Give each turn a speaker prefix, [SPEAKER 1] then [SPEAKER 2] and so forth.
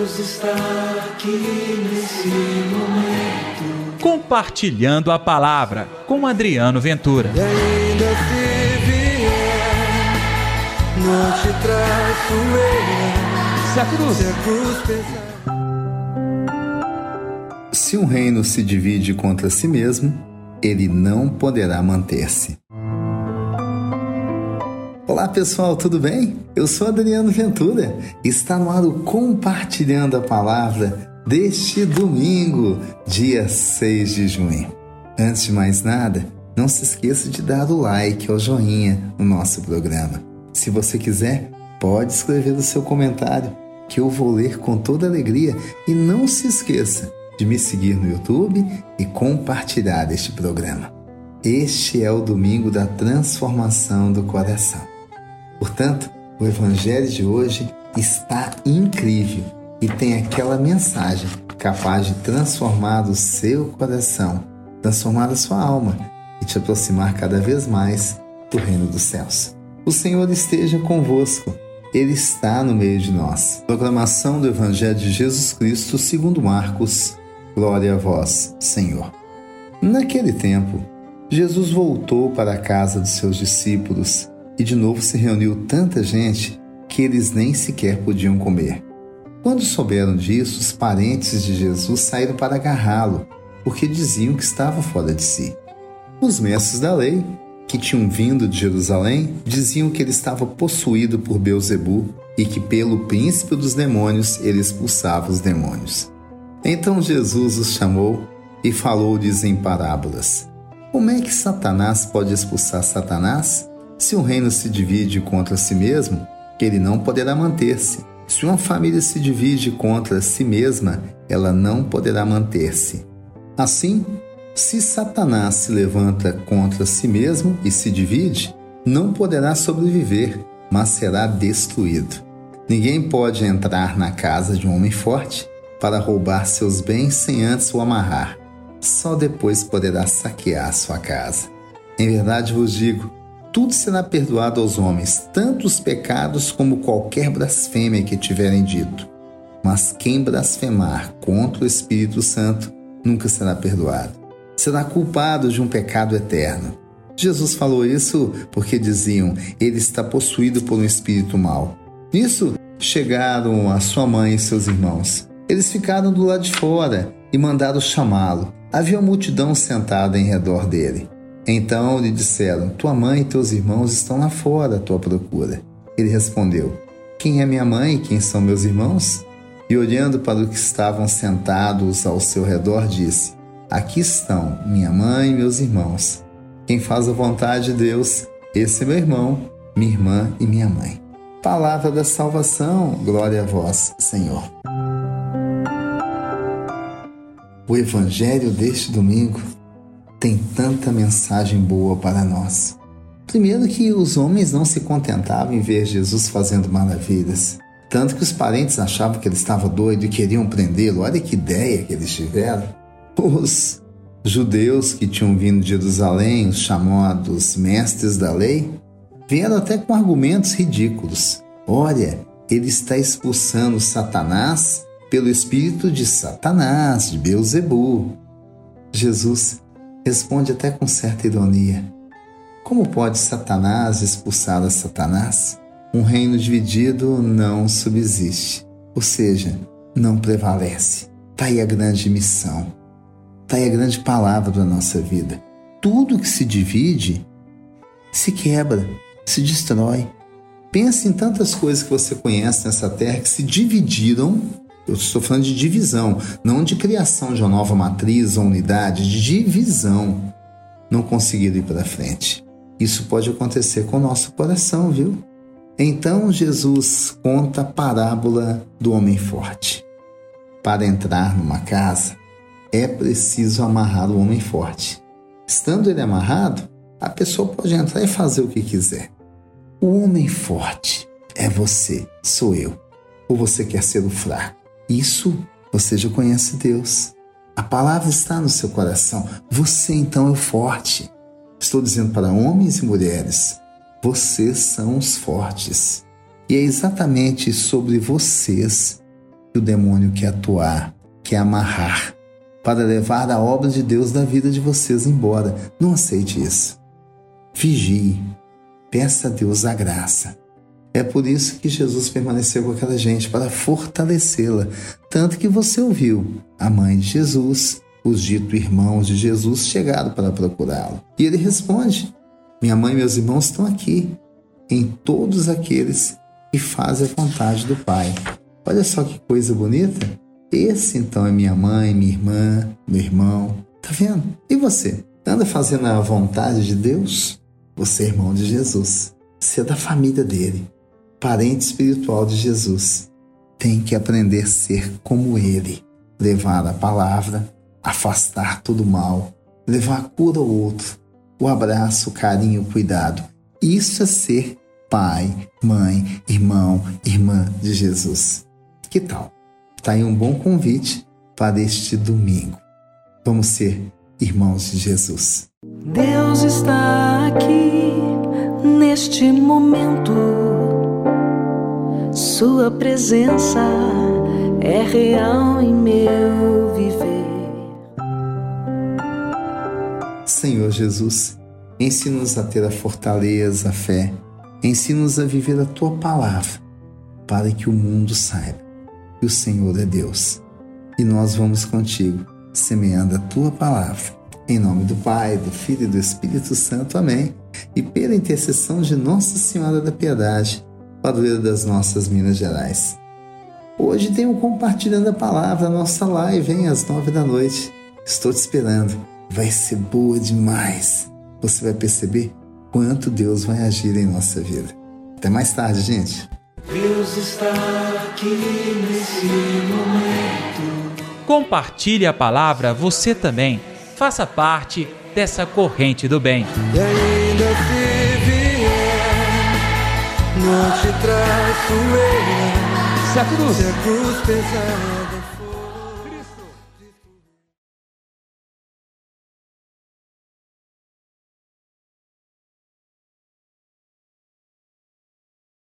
[SPEAKER 1] Deus está aqui nesse momento.
[SPEAKER 2] Compartilhando a palavra com Adriano Ventura.
[SPEAKER 1] E ainda se vier, não te traço eu.
[SPEAKER 2] Se a cruz,
[SPEAKER 1] Se a cruz pesar.
[SPEAKER 3] Se um reino se divide contra si mesmo, ele não poderá manter-se. Olá pessoal, tudo bem? Eu sou Adriano Ventura. Está no ar o Compartilhando a Palavra deste domingo, dia 6 de junho. Antes de mais nada, não se esqueça de dar o like ou joinha no nosso programa. Se você quiser, pode escrever o seu comentário, que eu vou ler com toda alegria. E não se esqueça de me seguir no YouTube e compartilhar este programa. Este é o domingo da transformação do coração. Portanto, o Evangelho de hoje está incrível e tem aquela mensagem capaz de transformar o seu coração, transformar a sua alma e te aproximar cada vez mais do reino dos céus. O Senhor esteja convosco, Ele está no meio de nós. Proclamação do Evangelho de Jesus Cristo segundo Marcos. Glória a vós, Senhor. Naquele tempo, Jesus voltou para a casa dos seus discípulos e de novo se reuniu tanta gente que eles nem sequer podiam comer. Quando souberam disso, os parentes de Jesus saíram para agarrá-lo, porque diziam que estava fora de si. Os mestres da lei, que tinham vindo de Jerusalém, diziam que ele estava possuído por Beuzebu e que pelo príncipe dos demônios ele expulsava os demônios. Então Jesus os chamou e falou-lhes em parábolas: Como é que Satanás pode expulsar Satanás? Se um reino se divide contra si mesmo, ele não poderá manter-se. Se uma família se divide contra si mesma, ela não poderá manter-se. Assim, se Satanás se levanta contra si mesmo e se divide, não poderá sobreviver, mas será destruído. Ninguém pode entrar na casa de um homem forte para roubar seus bens sem antes o amarrar. Só depois poderá saquear sua casa. Em verdade vos digo, tudo será perdoado aos homens, tanto os pecados como qualquer blasfêmia que tiverem dito. Mas quem blasfemar contra o Espírito Santo nunca será perdoado. Será culpado de um pecado eterno. Jesus falou isso porque diziam: ele está possuído por um espírito mau. Nisso chegaram a sua mãe e seus irmãos. Eles ficaram do lado de fora e mandaram chamá-lo. Havia uma multidão sentada em redor dele. Então lhe disseram: Tua mãe e teus irmãos estão lá fora à tua procura. Ele respondeu: Quem é minha mãe e quem são meus irmãos? E olhando para os que estavam sentados ao seu redor, disse: Aqui estão minha mãe e meus irmãos. Quem faz a vontade de Deus, esse é meu irmão, minha irmã e minha mãe. Palavra da salvação, glória a vós, Senhor. O Evangelho deste domingo tem tanta mensagem boa para nós. Primeiro, que os homens não se contentavam em ver Jesus fazendo maravilhas. Tanto que os parentes achavam que ele estava doido e queriam prendê-lo. Olha que ideia que eles tiveram. Os judeus que tinham vindo de Jerusalém, os chamados mestres da lei, vieram até com argumentos ridículos. Olha, ele está expulsando Satanás pelo espírito de Satanás, de Beuzebu. Jesus responde até com certa ironia: Como pode Satanás expulsar a Satanás? Um reino dividido não subsiste, ou seja, não prevalece. Está aí a grande missão, está aí a grande palavra da nossa vida. Tudo que se divide se quebra, se destrói. Pense em tantas coisas que você conhece nessa terra que se dividiram eu estou falando de divisão, não de criação de uma nova matriz ou unidade, de divisão. Não conseguiram ir para frente. Isso pode acontecer com o nosso coração, viu? Então Jesus conta a parábola do homem forte. Para entrar numa casa, é preciso amarrar o homem forte. Estando ele amarrado, a pessoa pode entrar e fazer o que quiser. O homem forte é você, sou eu. Ou você quer ser o fraco? Isso você já conhece Deus. A palavra está no seu coração. Você então é o forte. Estou dizendo para homens e mulheres: vocês são os fortes. E é exatamente sobre vocês que o demônio quer atuar, quer amarrar, para levar a obra de Deus da vida de vocês embora. Não aceite isso. Vigie, peça a Deus a graça. É por isso que Jesus permaneceu com aquela gente, para fortalecê-la. Tanto que você ouviu a mãe de Jesus, os dito irmãos de Jesus chegaram para procurá-lo. E ele responde: Minha mãe e meus irmãos estão aqui, em todos aqueles que fazem a vontade do Pai. Olha só que coisa bonita. Esse então é minha mãe, minha irmã, meu irmão. Tá vendo? E você? Anda fazendo a vontade de Deus? Você é irmão de Jesus. Você é da família dele, parente espiritual de Jesus. Tem que aprender a ser como ele, levar a palavra, afastar todo mal, levar a cura ao outro, o abraço, o carinho, o cuidado. Isso é ser pai, mãe, irmão, irmã de Jesus. Que tal? Está aí um bom convite para este domingo. Vamos ser irmãos de Jesus.
[SPEAKER 4] Deus está aqui neste momento. Sua presença é real em meu viver.
[SPEAKER 3] Senhor Jesus, ensina-nos a ter a fortaleza, a fé. Ensina-nos a viver a tua palavra, para que o mundo saiba que o Senhor é Deus. E nós vamos contigo, semeando a tua palavra. Em nome do Pai, do Filho e do Espírito Santo. Amém. E pela intercessão de Nossa Senhora da Piedade, padroeira das nossas Minas Gerais. Hoje tem um Compartilhando a Palavra, a nossa live, hein, às nove da noite. Estou te esperando. Vai ser boa demais. Você vai perceber quanto Deus vai agir em nossa vida. Até mais tarde, gente.
[SPEAKER 1] Deus está aqui nesse momento.
[SPEAKER 2] Compartilhe a palavra você também. Faça parte dessa corrente do bem.
[SPEAKER 1] Não te traço eu.
[SPEAKER 2] Se a cruz
[SPEAKER 1] Se a cruz pesada.